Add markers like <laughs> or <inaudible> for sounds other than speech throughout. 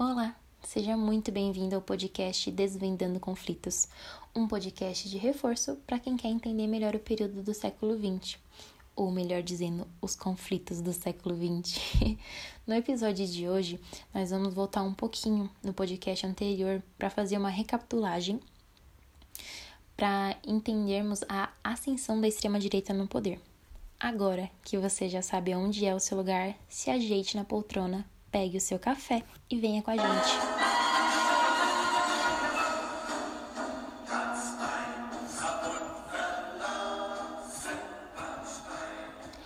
Olá, seja muito bem-vindo ao podcast Desvendando Conflitos, um podcast de reforço para quem quer entender melhor o período do século XX, ou melhor dizendo, os conflitos do século XX. <laughs> no episódio de hoje, nós vamos voltar um pouquinho no podcast anterior para fazer uma recapitulagem para entendermos a ascensão da extrema-direita no poder. Agora que você já sabe onde é o seu lugar, se ajeite na poltrona pegue o seu café e venha com a gente.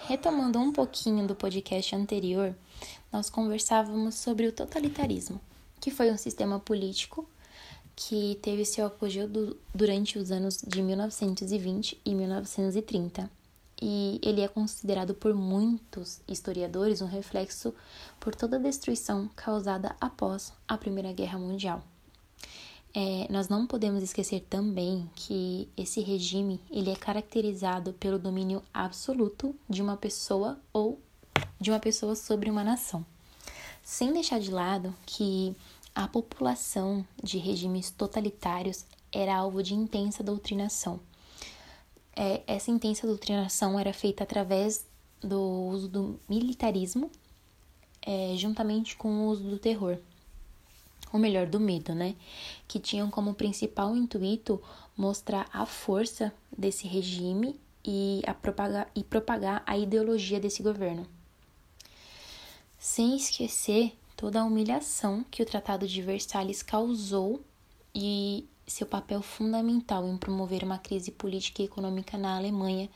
Retomando um pouquinho do podcast anterior, nós conversávamos sobre o totalitarismo, que foi um sistema político que teve seu apogeu do, durante os anos de 1920 e 1930 e ele é considerado por muitos historiadores um reflexo por toda a destruição causada após a Primeira Guerra Mundial. É, nós não podemos esquecer também que esse regime ele é caracterizado pelo domínio absoluto de uma pessoa ou de uma pessoa sobre uma nação, sem deixar de lado que a população de regimes totalitários era alvo de intensa doutrinação é, essa intensa doutrinação era feita através do uso do militarismo, é, juntamente com o uso do terror, ou melhor, do medo, né? Que tinham como principal intuito mostrar a força desse regime e, a propagar, e propagar a ideologia desse governo. Sem esquecer toda a humilhação que o Tratado de Versalhes causou e seu papel fundamental em promover uma crise política e econômica na Alemanha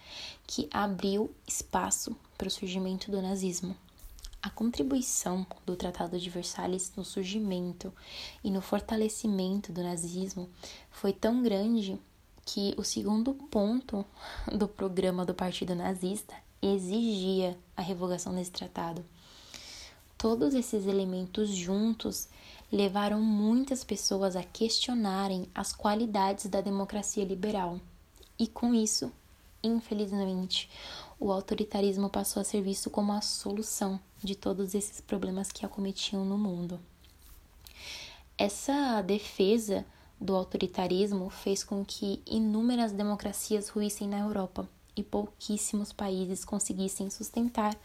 que abriu espaço para o surgimento do nazismo. A contribuição do Tratado de Versalhes no surgimento e no fortalecimento do nazismo foi tão grande que o segundo ponto do programa do Partido Nazista exigia a revogação desse tratado. Todos esses elementos juntos levaram muitas pessoas a questionarem as qualidades da democracia liberal. E com isso, infelizmente, o autoritarismo passou a ser visto como a solução de todos esses problemas que acometiam no mundo. Essa defesa do autoritarismo fez com que inúmeras democracias ruíssem na Europa e pouquíssimos países conseguissem sustentar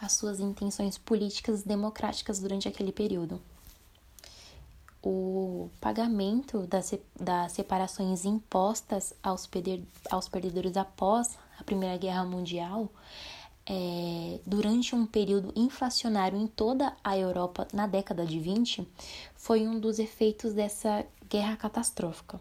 as suas intenções políticas democráticas durante aquele período. O pagamento das, separações impostas aos, aos perdedores após a Primeira Guerra Mundial, é, durante um período inflacionário em toda a Europa na década de 20, foi um dos efeitos dessa guerra catastrófica,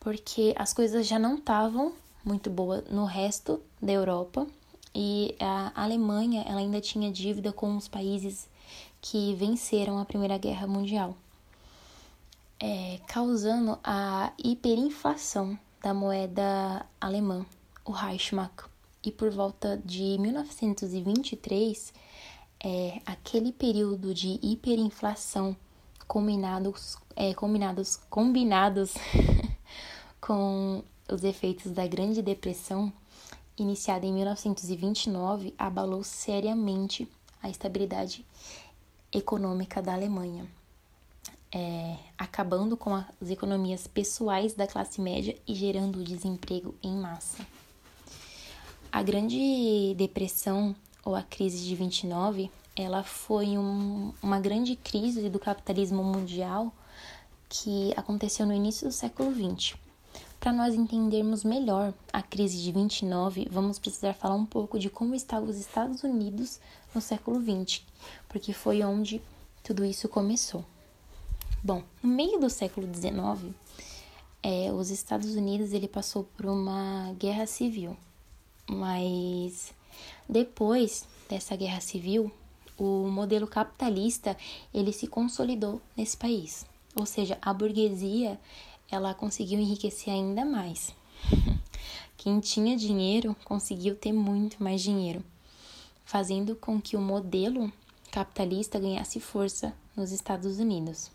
porque as coisas já não estavam muito boas no resto da Europa e a Alemanha ela ainda tinha dívida com os países que venceram a Primeira Guerra Mundial é, causando a hiperinflação da moeda alemã, o Reichsmark. E por volta de 1923, é, aquele período de hiperinflação combinados, é, combinados, combinados <laughs> com os efeitos da Grande Depressão, iniciada em 1929, abalou seriamente a estabilidade econômica da Alemanha é, acabando com as economias pessoais da classe média e gerando desemprego em massa. A Grande Depressão ou a crise de 29, ela foi um, uma grande crise do capitalismo mundial que aconteceu no início do século 20. Para nós entendermos melhor a crise de 29, vamos precisar falar um pouco de como estavam os Estados Unidos no século 20, porque foi onde tudo isso começou. Bom, no meio do século XIX, é, os Estados Unidos ele passou por uma guerra civil, mas depois dessa guerra civil, o modelo capitalista ele se consolidou nesse país, ou seja, a burguesia ela conseguiu enriquecer ainda mais. <laughs> Quem tinha dinheiro conseguiu ter muito mais dinheiro, fazendo com que o modelo capitalista ganhasse força nos Estados Unidos.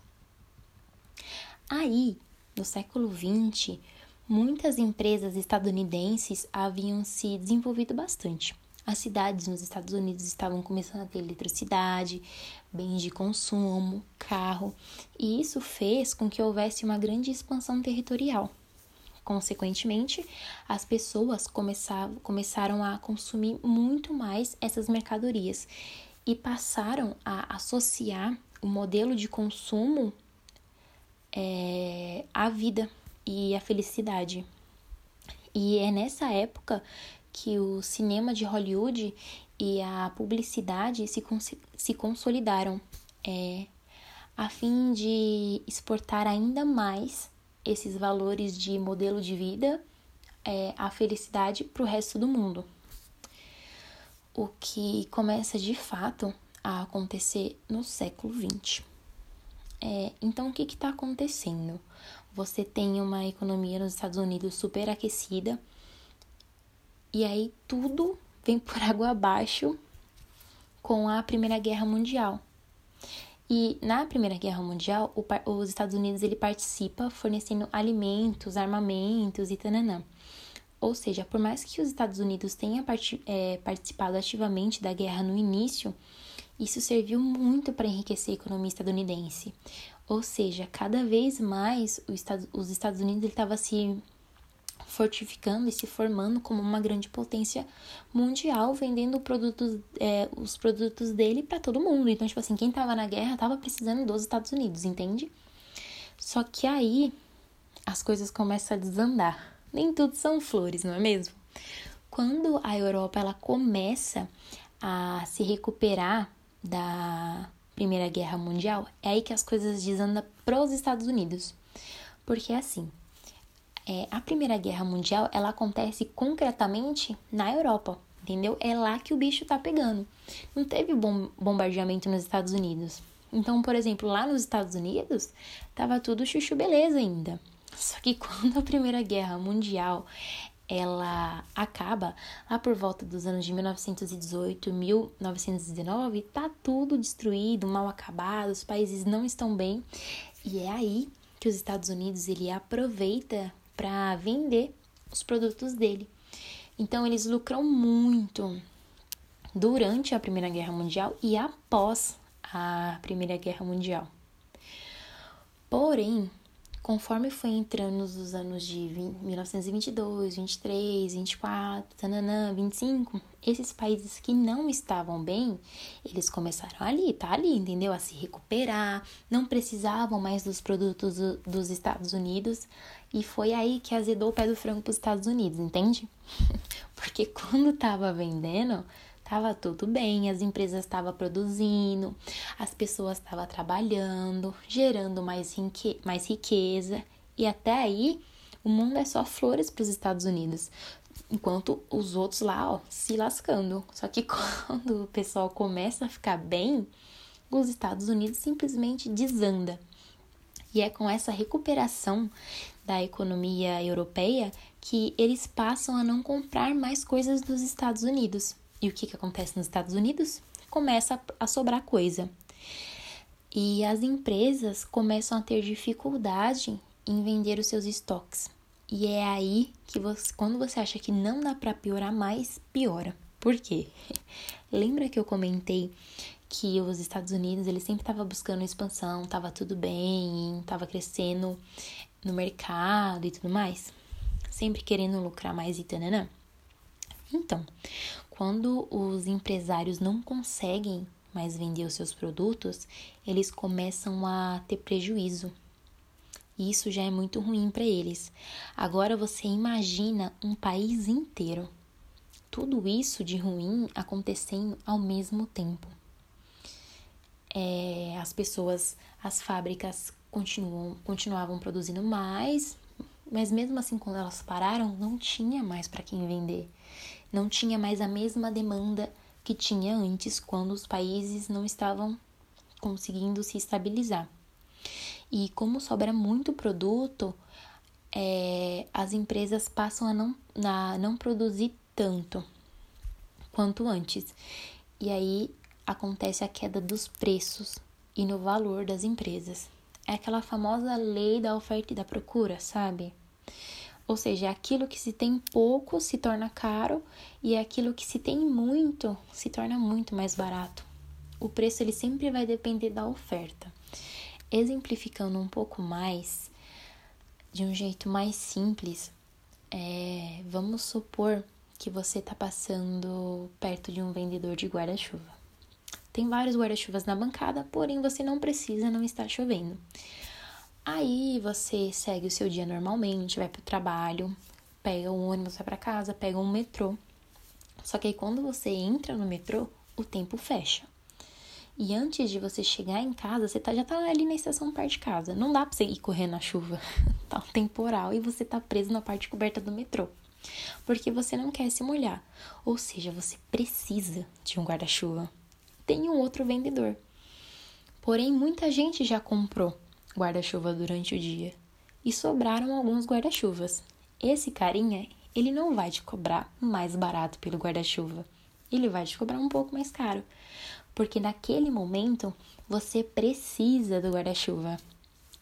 Aí, no século XX, muitas empresas estadunidenses haviam se desenvolvido bastante. As cidades nos Estados Unidos estavam começando a ter eletricidade, bens de consumo, carro, e isso fez com que houvesse uma grande expansão territorial. Consequentemente, as pessoas começaram a consumir muito mais essas mercadorias e passaram a associar o modelo de consumo é, à vida e à felicidade. E é nessa época que o cinema de Hollywood e a publicidade se, se consolidaram é, a fim de exportar ainda mais esses valores de modelo de vida, é, a felicidade para o resto do mundo. O que começa de fato a acontecer no século XX. É, então, o que está acontecendo? Você tem uma economia nos Estados Unidos super aquecida e aí tudo vem por água abaixo com a Primeira Guerra Mundial. E na Primeira Guerra Mundial, o, os Estados Unidos ele participa fornecendo alimentos, armamentos e tananã. Ou seja, por mais que os Estados Unidos tenha part, é, participado ativamente da guerra no início, isso serviu muito para enriquecer a economia estadunidense. Ou seja, cada vez mais os Estados Unidos estava se fortificando e se formando como uma grande potência mundial, vendendo produtos, é, os produtos dele para todo mundo. Então, tipo assim, quem tava na guerra tava precisando dos Estados Unidos, entende? Só que aí as coisas começam a desandar. Nem tudo são flores, não é mesmo? Quando a Europa ela começa a se recuperar da Primeira Guerra Mundial, é aí que as coisas desandam para os Estados Unidos. Porque assim, é, a Primeira Guerra Mundial ela acontece concretamente na Europa, entendeu? É lá que o bicho tá pegando. Não teve bom, bombardeamento nos Estados Unidos. Então, por exemplo, lá nos Estados Unidos, tava tudo chuchu beleza ainda. Só que <laughs> quando a Primeira Guerra Mundial ela acaba lá por volta dos anos de 1918, 1919, tá tudo destruído, mal acabado, os países não estão bem. E é aí que os Estados Unidos ele aproveita para vender os produtos dele. Então eles lucram muito durante a Primeira Guerra Mundial e após a Primeira Guerra Mundial. Porém, conforme foi entrando os anos de 20, 1922, 23, 24, tananã, 25, esses países que não estavam bem, eles começaram ali, tá ali, entendeu? A se recuperar, não precisavam mais dos produtos dos Estados Unidos, e foi aí que azedou o pé do frango para os Estados Unidos, entende? <laughs> Porque quando tava vendendo, tava tudo bem, as empresas estavam produzindo, as pessoas estavam trabalhando, gerando mais, rique mais riqueza, e até aí o mundo é só flores para os Estados Unidos. Enquanto os outros lá, ó, se lascando. Só que <laughs> quando o pessoal começa a ficar bem, os Estados Unidos simplesmente desanda. E é com essa recuperação da economia europeia que eles passam a não comprar mais coisas dos Estados Unidos. E o que, que acontece nos Estados Unidos? Começa a sobrar coisa. E as empresas começam a ter dificuldade em vender os seus estoques. E é aí que você, quando você acha que não dá para piorar mais, piora. Por quê? <laughs> Lembra que eu comentei que os Estados Unidos ele sempre estava buscando expansão, estava tudo bem, estava crescendo no mercado e tudo mais, sempre querendo lucrar mais e tananã. Então, quando os empresários não conseguem mais vender os seus produtos, eles começam a ter prejuízo. Isso já é muito ruim para eles. Agora você imagina um país inteiro. Tudo isso de ruim acontecendo ao mesmo tempo é, as pessoas, as fábricas continuam, continuavam produzindo mais, mas mesmo assim, quando elas pararam, não tinha mais para quem vender. Não tinha mais a mesma demanda que tinha antes, quando os países não estavam conseguindo se estabilizar. E como sobra muito produto, é, as empresas passam a não, a não produzir tanto quanto antes. E aí acontece a queda dos preços e no valor das empresas. É aquela famosa lei da oferta e da procura, sabe? Ou seja, aquilo que se tem pouco se torna caro e aquilo que se tem muito se torna muito mais barato. O preço ele sempre vai depender da oferta. Exemplificando um pouco mais, de um jeito mais simples, é, vamos supor que você está passando perto de um vendedor de guarda-chuva. Tem vários guarda-chuvas na bancada, porém você não precisa, não está chovendo. Aí você segue o seu dia normalmente, vai para o trabalho, pega um ônibus, vai para casa, pega um metrô. Só que aí quando você entra no metrô, o tempo fecha. E antes de você chegar em casa, você tá, já tá ali na estação perto de casa. Não dá pra você ir correndo na chuva. <laughs> tá um temporal e você tá preso na parte coberta do metrô. Porque você não quer se molhar. Ou seja, você precisa de um guarda-chuva tem um outro vendedor. Porém, muita gente já comprou guarda-chuva durante o dia e sobraram alguns guarda-chuvas. Esse carinha, ele não vai te cobrar mais barato pelo guarda-chuva. Ele vai te cobrar um pouco mais caro, porque naquele momento você precisa do guarda-chuva.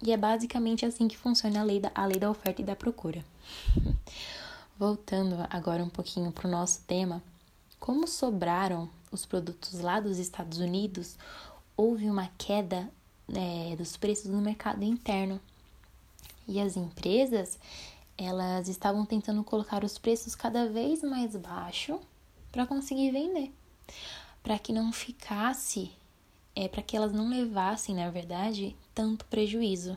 E é basicamente assim que funciona a lei da, a lei da oferta e da procura. <laughs> Voltando agora um pouquinho para o nosso tema, como sobraram os produtos lá dos Estados Unidos, houve uma queda é, dos preços no mercado interno. E as empresas, elas estavam tentando colocar os preços cada vez mais baixo para conseguir vender, para que não ficasse, é, para que elas não levassem, na verdade, tanto prejuízo.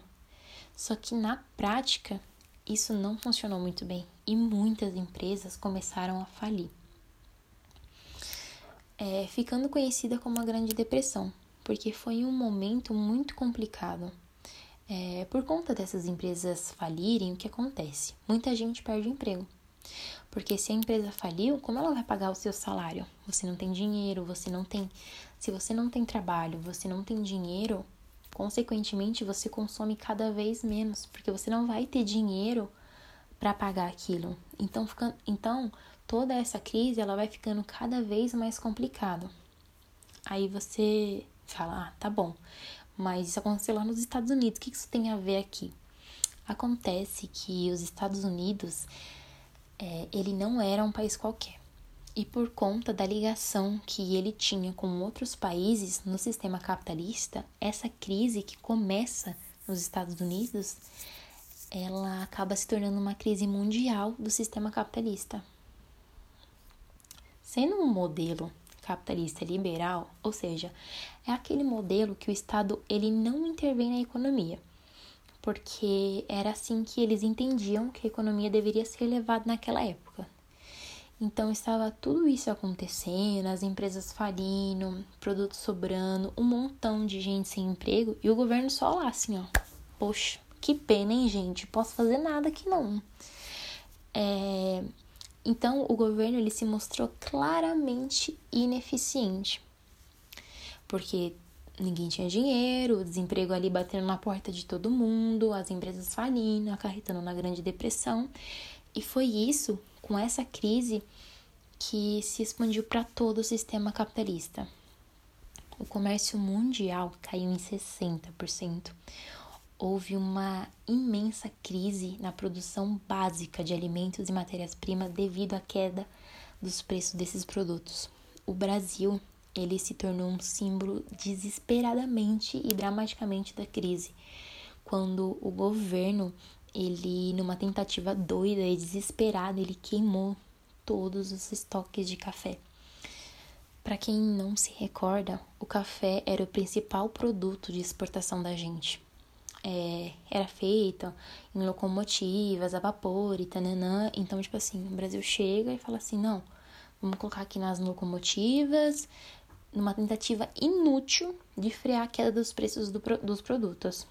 Só que na prática, isso não funcionou muito bem e muitas empresas começaram a falir é, ficando conhecida como a Grande Depressão, porque foi um momento muito complicado. É, por conta dessas empresas falirem, o que acontece? Muita gente perde emprego. Porque se a empresa faliu, como ela vai pagar o seu salário? Você não tem dinheiro, você não tem. Se você não tem trabalho, você não tem dinheiro, consequentemente você consome cada vez menos, porque você não vai ter dinheiro para pagar aquilo. Então, fica, então toda essa crise ela vai ficando cada vez mais complicada. Aí você fala, ah, tá bom, mas isso aconteceu lá nos Estados Unidos, o que isso tem a ver aqui? Acontece que os Estados Unidos, é, ele não era um país qualquer. E por conta da ligação que ele tinha com outros países no sistema capitalista, essa crise que começa nos Estados Unidos, ela acaba se tornando uma crise mundial do sistema capitalista. Sendo um modelo capitalista liberal, ou seja, é aquele modelo que o Estado ele não intervém na economia, porque era assim que eles entendiam que a economia deveria ser levada naquela época. Então estava tudo isso acontecendo, as empresas falindo, produtos sobrando, um montão de gente sem emprego e o governo só lá assim, ó. Poxa, que pena, hein, gente? Posso fazer nada aqui não. É, então, o governo ele se mostrou claramente ineficiente, porque ninguém tinha dinheiro, o desemprego ali batendo na porta de todo mundo, as empresas falindo, acarretando na Grande Depressão. E foi isso, com essa crise, que se expandiu para todo o sistema capitalista. O comércio mundial caiu em 60% houve uma imensa crise na produção básica de alimentos e matérias-primas devido à queda dos preços desses produtos. O Brasil, ele se tornou um símbolo desesperadamente e dramaticamente da crise, quando o governo, ele numa tentativa doida e desesperada, ele queimou todos os estoques de café. Para quem não se recorda, o café era o principal produto de exportação da gente é, era feita em locomotivas, a vapor e tananã. Então, tipo assim, o Brasil chega e fala assim: não, vamos colocar aqui nas locomotivas, numa tentativa inútil de frear a queda dos preços do, dos produtos.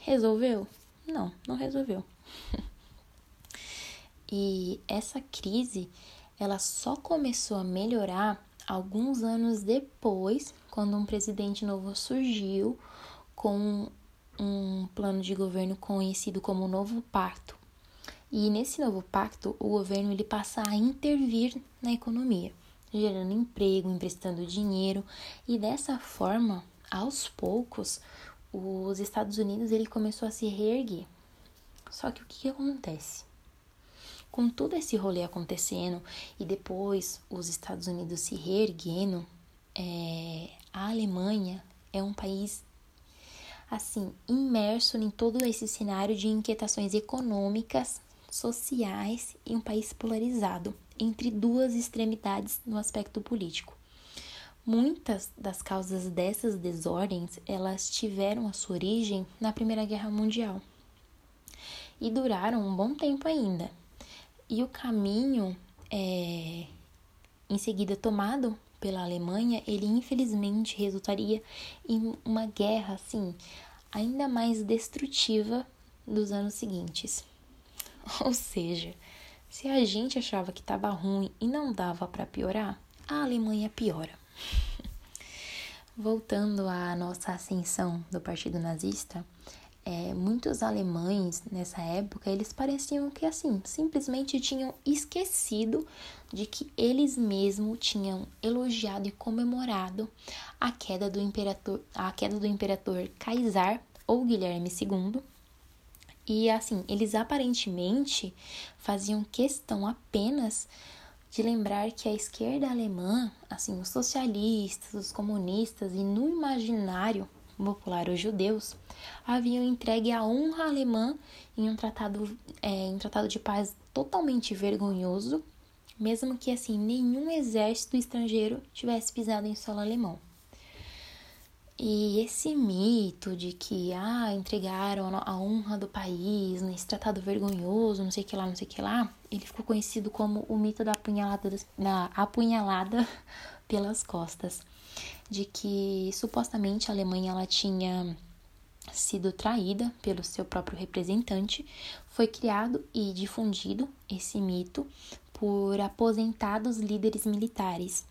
Resolveu? Não, não resolveu. <laughs> e essa crise, ela só começou a melhorar alguns anos depois, quando um presidente novo surgiu com um plano de governo conhecido como Novo Pacto. E nesse novo pacto, o governo ele passa a intervir na economia, gerando emprego, emprestando dinheiro, e dessa forma, aos poucos, os Estados Unidos ele começou a se reerguer. Só que o que, acontece? Com todo esse rolê acontecendo e depois os Estados Unidos se reerguendo, é, a Alemanha é um país assim imerso em todo esse cenário de inquietações econômicas, sociais e um país polarizado entre duas extremidades no aspecto político. Muitas das causas dessas desordens, elas tiveram a sua origem na Primeira Guerra Mundial e duraram um bom tempo ainda. E o caminho é, em seguida tomado pela Alemanha, ele infelizmente resultaria em uma guerra assim ainda mais destrutiva dos anos seguintes. <laughs> Ou seja, se a gente achava que estava ruim e não dava para piorar, a Alemanha piora. <laughs> Voltando à nossa ascensão do Partido Nazista, é, muitos alemães nessa época eles pareciam que assim simplesmente tinham esquecido de que eles mesmos tinham elogiado e comemorado a queda do imperador a queda do imperador Kaysar ou Guilherme II e assim eles aparentemente faziam questão apenas de lembrar que a esquerda alemã, assim, os socialistas, os comunistas e no imaginário popular os judeus, haviam entregue a honra alemã em um tratado, é, em um tratado de paz totalmente vergonhoso, mesmo que assim nenhum exército estrangeiro tivesse pisado em solo alemão. E esse mito de que ah, entregaram a honra do país nesse tratado vergonhoso, não sei que lá, não sei que lá, ele ficou conhecido como o mito da apunhalada, da apunhalada <laughs> pelas costas, de que supostamente a Alemanha ela tinha sido traída pelo seu próprio representante, foi criado e difundido esse mito por aposentados líderes militares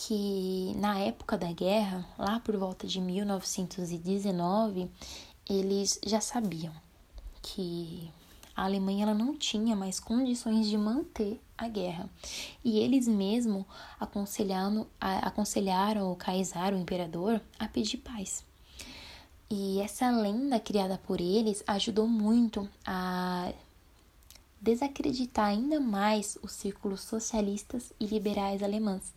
que na época da guerra, lá por volta de 1919, eles já sabiam que a Alemanha ela não tinha mais condições de manter a guerra. E eles mesmo aconselhando, aconselharam o Kaysar, o imperador, a pedir paz. E essa lenda criada por eles ajudou muito a desacreditar ainda mais os círculos socialistas e liberais alemães,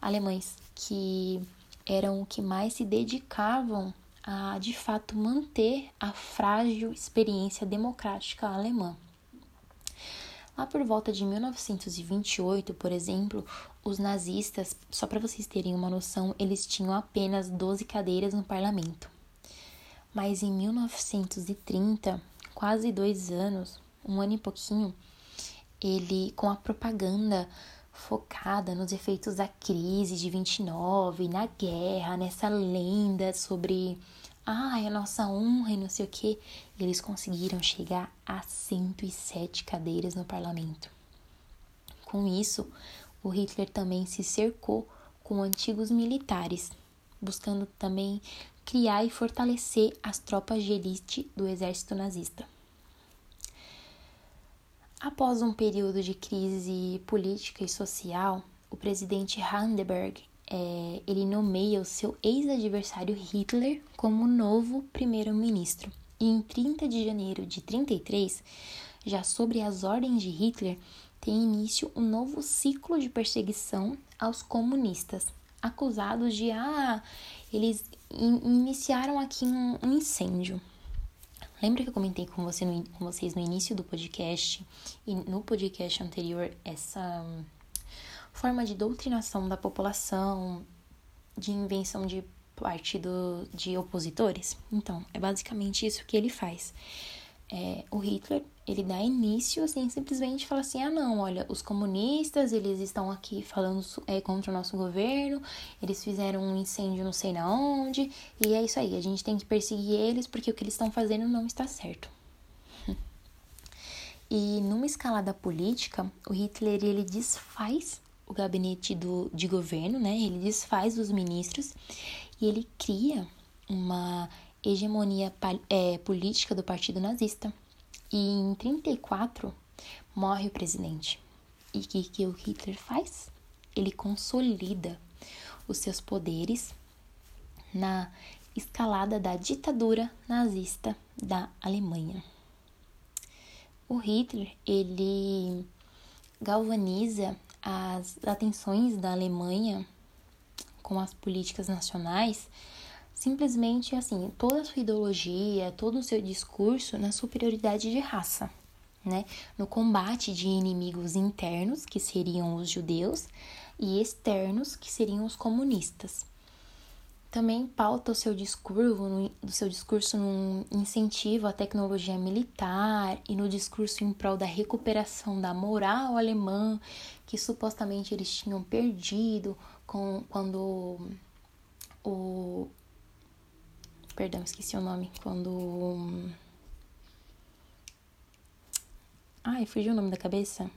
alemães que eram o que mais se dedicavam a de fato manter a frágil experiência democrática alemã. Lá por volta de 1928, por exemplo, os nazistas, só para vocês terem uma noção, eles tinham apenas 12 cadeiras no parlamento. Mas em 1930, quase dois anos, um ano e pouquinho, ele, com a propaganda focada nos efeitos da crise de 29, na guerra, nessa lenda sobre ai, a nossa honra e não sei o que, eles conseguiram chegar a 107 cadeiras no parlamento. Com isso, o Hitler também se cercou com antigos militares, buscando também criar e fortalecer as tropas de elite do exército nazista. Após um período de crise política e social, o presidente Hindenburg é, ele nomeia o seu ex-adversário Hitler como novo primeiro-ministro. E em 30 de janeiro de 33, já sobre as ordens de Hitler, tem início um novo ciclo de perseguição aos comunistas, acusados de ah, eles in iniciaram aqui um, um incêndio. Lembra que eu comentei com, você no, com vocês no início do podcast e no podcast anterior essa hum, forma de doutrinação da população, de invenção de partido de opositores? Então, é basicamente isso que ele faz é, o Hitler ele dá início assim simplesmente fala assim ah não olha os comunistas eles estão aqui falando é, contra o nosso governo eles fizeram um incêndio não sei na onde e é isso aí a gente tem que perseguir eles porque o que eles estão fazendo não está certo. <laughs> E numa escalada política o Hitler ele desfaz o gabinete do, de governo né ele desfaz os ministros e ele cria uma hegemonia é, política do partido nazista. E em 34 morre o presidente. E o que, que o Hitler faz? Ele consolida os seus poderes na escalada da ditadura nazista da Alemanha. O Hitler, ele galvaniza as atenções da Alemanha com as políticas nacionais, simplesmente assim, toda a sua ideologia, todo o seu discurso na superioridade de raça, né? No combate de inimigos internos, que seriam os judeus, e externos, que seriam os comunistas. Também pauta o seu discurso, do seu discurso no incentivo à tecnologia militar e no discurso em prol da recuperação da moral alemã, que supostamente eles tinham perdido com, quando o. Perdão, esqueci o nome. Quando. Ai, fugiu o nome da cabeça.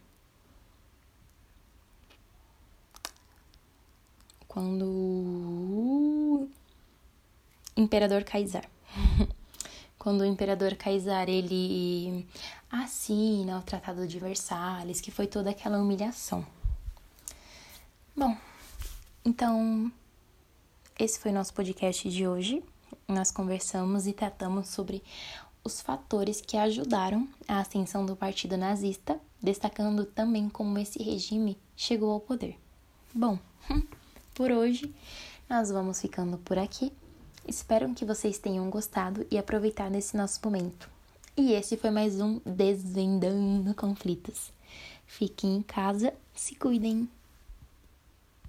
Quando. Imperador Kaysar. <laughs> Quando o imperador Kaysar ele assina o Tratado de Versalhes, que foi toda aquela humilhação. Bom, então esse foi nosso podcast de hoje. Nós conversamos e tratamos sobre os fatores que ajudaram a ascensão do partido nazista, destacando também como esse regime chegou ao poder. Bom, <laughs> por hoje nós vamos ficando por aqui. Espero que vocês tenham gostado e aproveitado esse nosso momento. E esse foi mais um Desvendando Conflitos. Fiquem em casa, se cuidem.